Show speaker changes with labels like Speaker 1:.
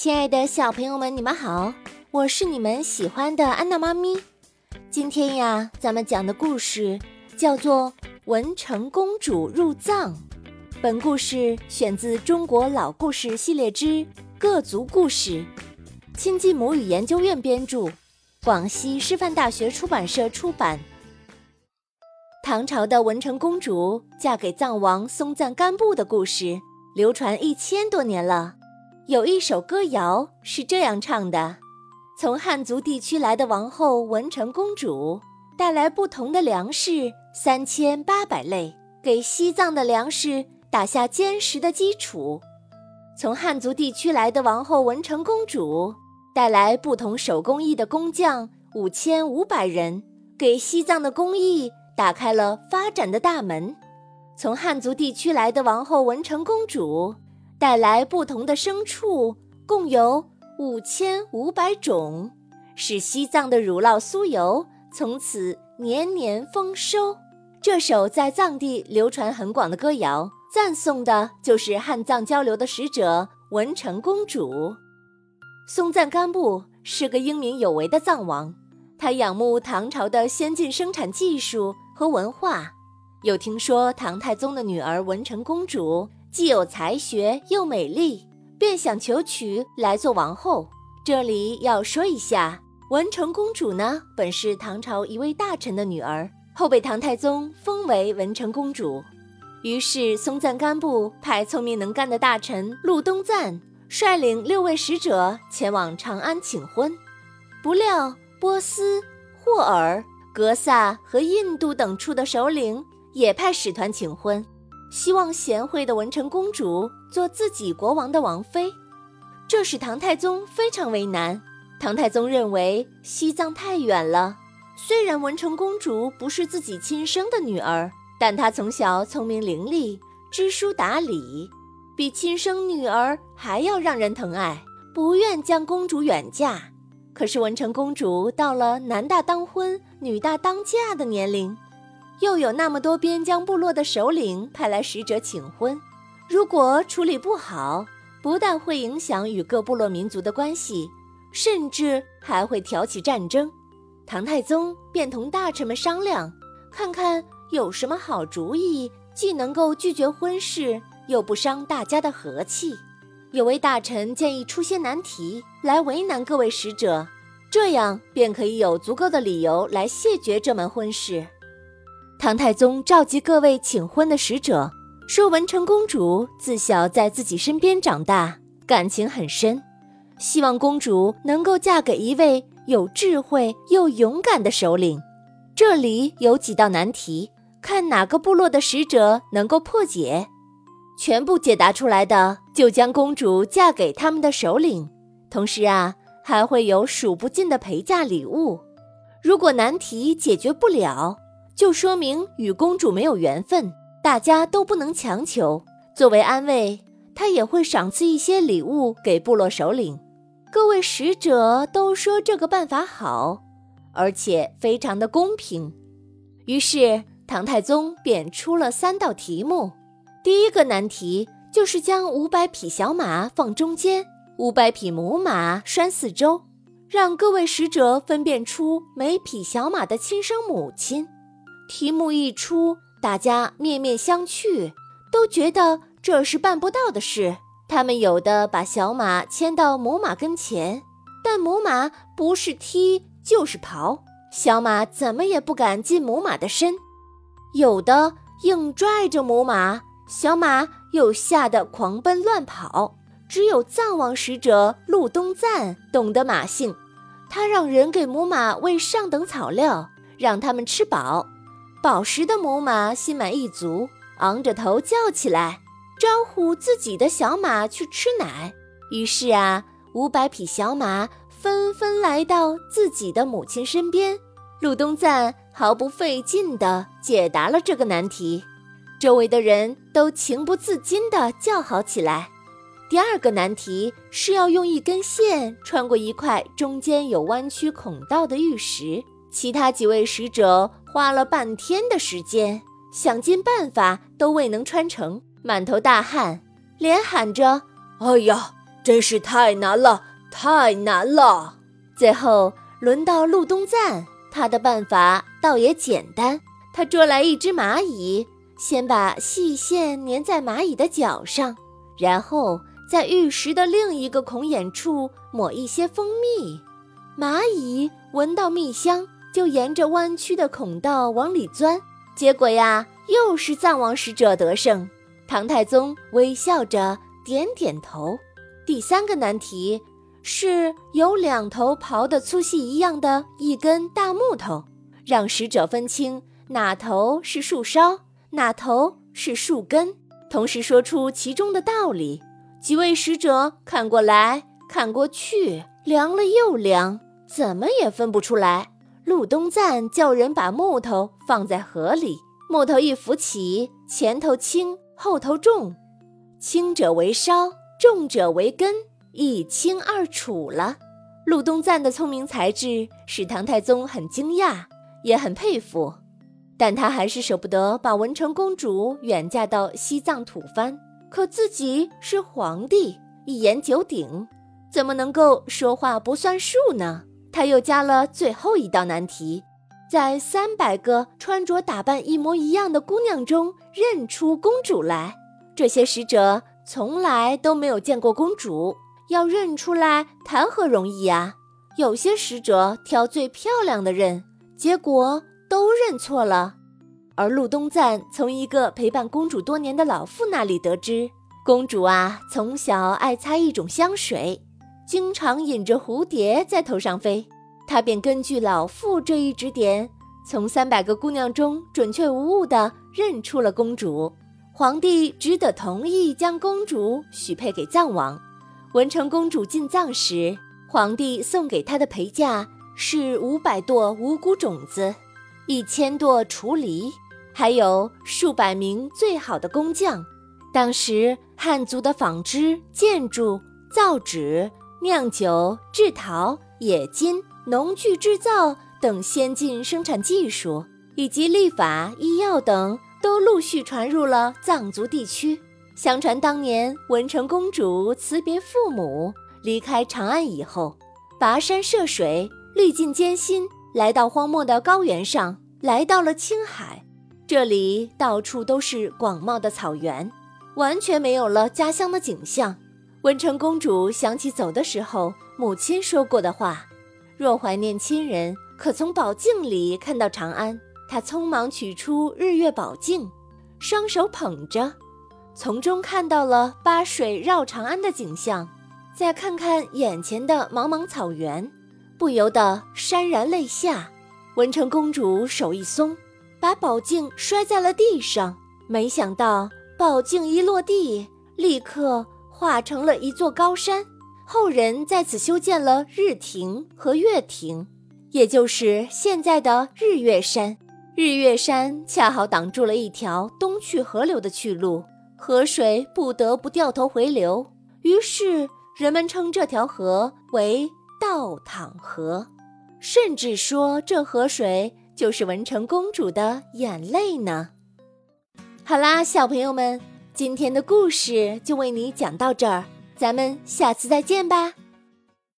Speaker 1: 亲爱的小朋友们，你们好，我是你们喜欢的安娜妈咪。今天呀，咱们讲的故事叫做《文成公主入藏》。本故事选自《中国老故事系列之各族故事》，亲近母语研究院编著，广西师范大学出版社出版。唐朝的文成公主嫁给藏王松赞干布的故事，流传一千多年了。有一首歌谣是这样唱的：从汉族地区来的王后文成公主，带来不同的粮食三千八百类，给西藏的粮食打下坚实的基础。从汉族地区来的王后文成公主，带来不同手工艺的工匠五千五百人，给西藏的工艺打开了发展的大门。从汉族地区来的王后文成公主。带来不同的牲畜，共有五千五百种，使西藏的乳酪酥油从此年年丰收。这首在藏地流传很广的歌谣，赞颂的就是汉藏交流的使者文成公主。松赞干布是个英明有为的藏王，他仰慕唐朝的先进生产技术和文化，又听说唐太宗的女儿文成公主。既有才学又美丽，便想求娶来做王后。这里要说一下，文成公主呢，本是唐朝一位大臣的女儿，后被唐太宗封为文成公主。于是松赞干布派聪明能干的大臣禄东赞率领六位使者前往长安请婚。不料波斯、霍尔、格萨和印度等处的首领也派使团请婚。希望贤惠的文成公主做自己国王的王妃，这使唐太宗非常为难。唐太宗认为西藏太远了，虽然文成公主不是自己亲生的女儿，但她从小聪明伶俐，知书达理，比亲生女儿还要让人疼爱，不愿将公主远嫁。可是文成公主到了男大当婚、女大当嫁的年龄。又有那么多边疆部落的首领派来使者请婚，如果处理不好，不但会影响与各部落民族的关系，甚至还会挑起战争。唐太宗便同大臣们商量，看看有什么好主意，既能够拒绝婚事，又不伤大家的和气。有位大臣建议出些难题来为难各位使者，这样便可以有足够的理由来谢绝这门婚事。唐太宗召集各位请婚的使者，说：“文成公主自小在自己身边长大，感情很深，希望公主能够嫁给一位有智慧又勇敢的首领。这里有几道难题，看哪个部落的使者能够破解。全部解答出来的，就将公主嫁给他们的首领。同时啊，还会有数不尽的陪嫁礼物。如果难题解决不了，”就说明与公主没有缘分，大家都不能强求。作为安慰，他也会赏赐一些礼物给部落首领。各位使者都说这个办法好，而且非常的公平。于是唐太宗便出了三道题目。第一个难题就是将五百匹小马放中间，五百匹母马拴四周，让各位使者分辨出每匹小马的亲生母亲。题目一出，大家面面相觑，都觉得这是办不到的事。他们有的把小马牵到母马跟前，但母马不是踢就是刨，小马怎么也不敢进母马的身；有的硬拽着母马，小马又吓得狂奔乱跑。只有藏王使者禄东赞懂得马性，他让人给母马喂上等草料，让它们吃饱。饱食的母马心满意足，昂着头叫起来，招呼自己的小马去吃奶。于是啊，五百匹小马纷纷来到自己的母亲身边。禄东赞毫不费劲地解答了这个难题，周围的人都情不自禁地叫好起来。第二个难题是要用一根线穿过一块中间有弯曲孔道的玉石。其他几位使者花了半天的时间，想尽办法都未能穿成，满头大汗，连喊着：“哎呀，
Speaker 2: 真是太难了，太难了。
Speaker 1: 最后轮到陆东赞，他的办法倒也简单。他捉来一只蚂蚁，先把细线粘在蚂蚁的脚上，然后在玉石的另一个孔眼处抹一些蜂蜜。蚂蚁闻到蜜香，就沿着弯曲的孔道往里钻。结果呀，又是藏王使者得胜。唐太宗微笑着点点头。第三个难题是有两头刨的粗细一样的一根大木头，让使者分清哪头是树梢，哪头是树根，同时说出其中的道理。几位使者看过来看过去，量了又量，怎么也分不出来。陆东赞叫人把木头放在河里，木头一浮起，前头轻，后头重，轻者为梢，重者为根，一清二楚了。陆东赞的聪明才智使唐太宗很惊讶，也很佩服，但他还是舍不得把文成公主远嫁到西藏吐蕃。可自己是皇帝，一言九鼎，怎么能够说话不算数呢？他又加了最后一道难题，在三百个穿着打扮一模一样的姑娘中认出公主来。这些使者从来都没有见过公主，要认出来谈何容易呀？有些使者挑最漂亮的认，结果都认错了。而陆东赞从一个陪伴公主多年的老妇那里得知，公主啊从小爱擦一种香水。经常引着蝴蝶在头上飞，他便根据老妇这一指点，从三百个姑娘中准确无误地认出了公主。皇帝只得同意将公主许配给藏王。文成公主进藏时，皇帝送给她的陪嫁是五百垛五谷种子，一千垛雏梨，还有数百名最好的工匠。当时汉族的纺织、建筑、造纸。酿酒、制陶、冶金、农具制造等先进生产技术，以及历法、医药等，都陆续传入了藏族地区。相传当年文成公主辞别父母，离开长安以后，跋山涉水，历尽艰辛，来到荒漠的高原上，来到了青海。这里到处都是广袤的草原，完全没有了家乡的景象。文成公主想起走的时候母亲说过的话：“若怀念亲人，可从宝镜里看到长安。”她匆忙取出日月宝镜，双手捧着，从中看到了八水绕长安的景象。再看看眼前的茫茫草原，不由得潸然泪下。文成公主手一松，把宝镜摔在了地上。没想到宝镜一落地，立刻。化成了一座高山，后人在此修建了日亭和月亭，也就是现在的日月山。日月山恰好挡住了一条东去河流的去路，河水不得不掉头回流，于是人们称这条河为倒淌河，甚至说这河水就是文成公主的眼泪呢。好啦，小朋友们。今天的故事就为你讲到这儿，咱们下次再见吧。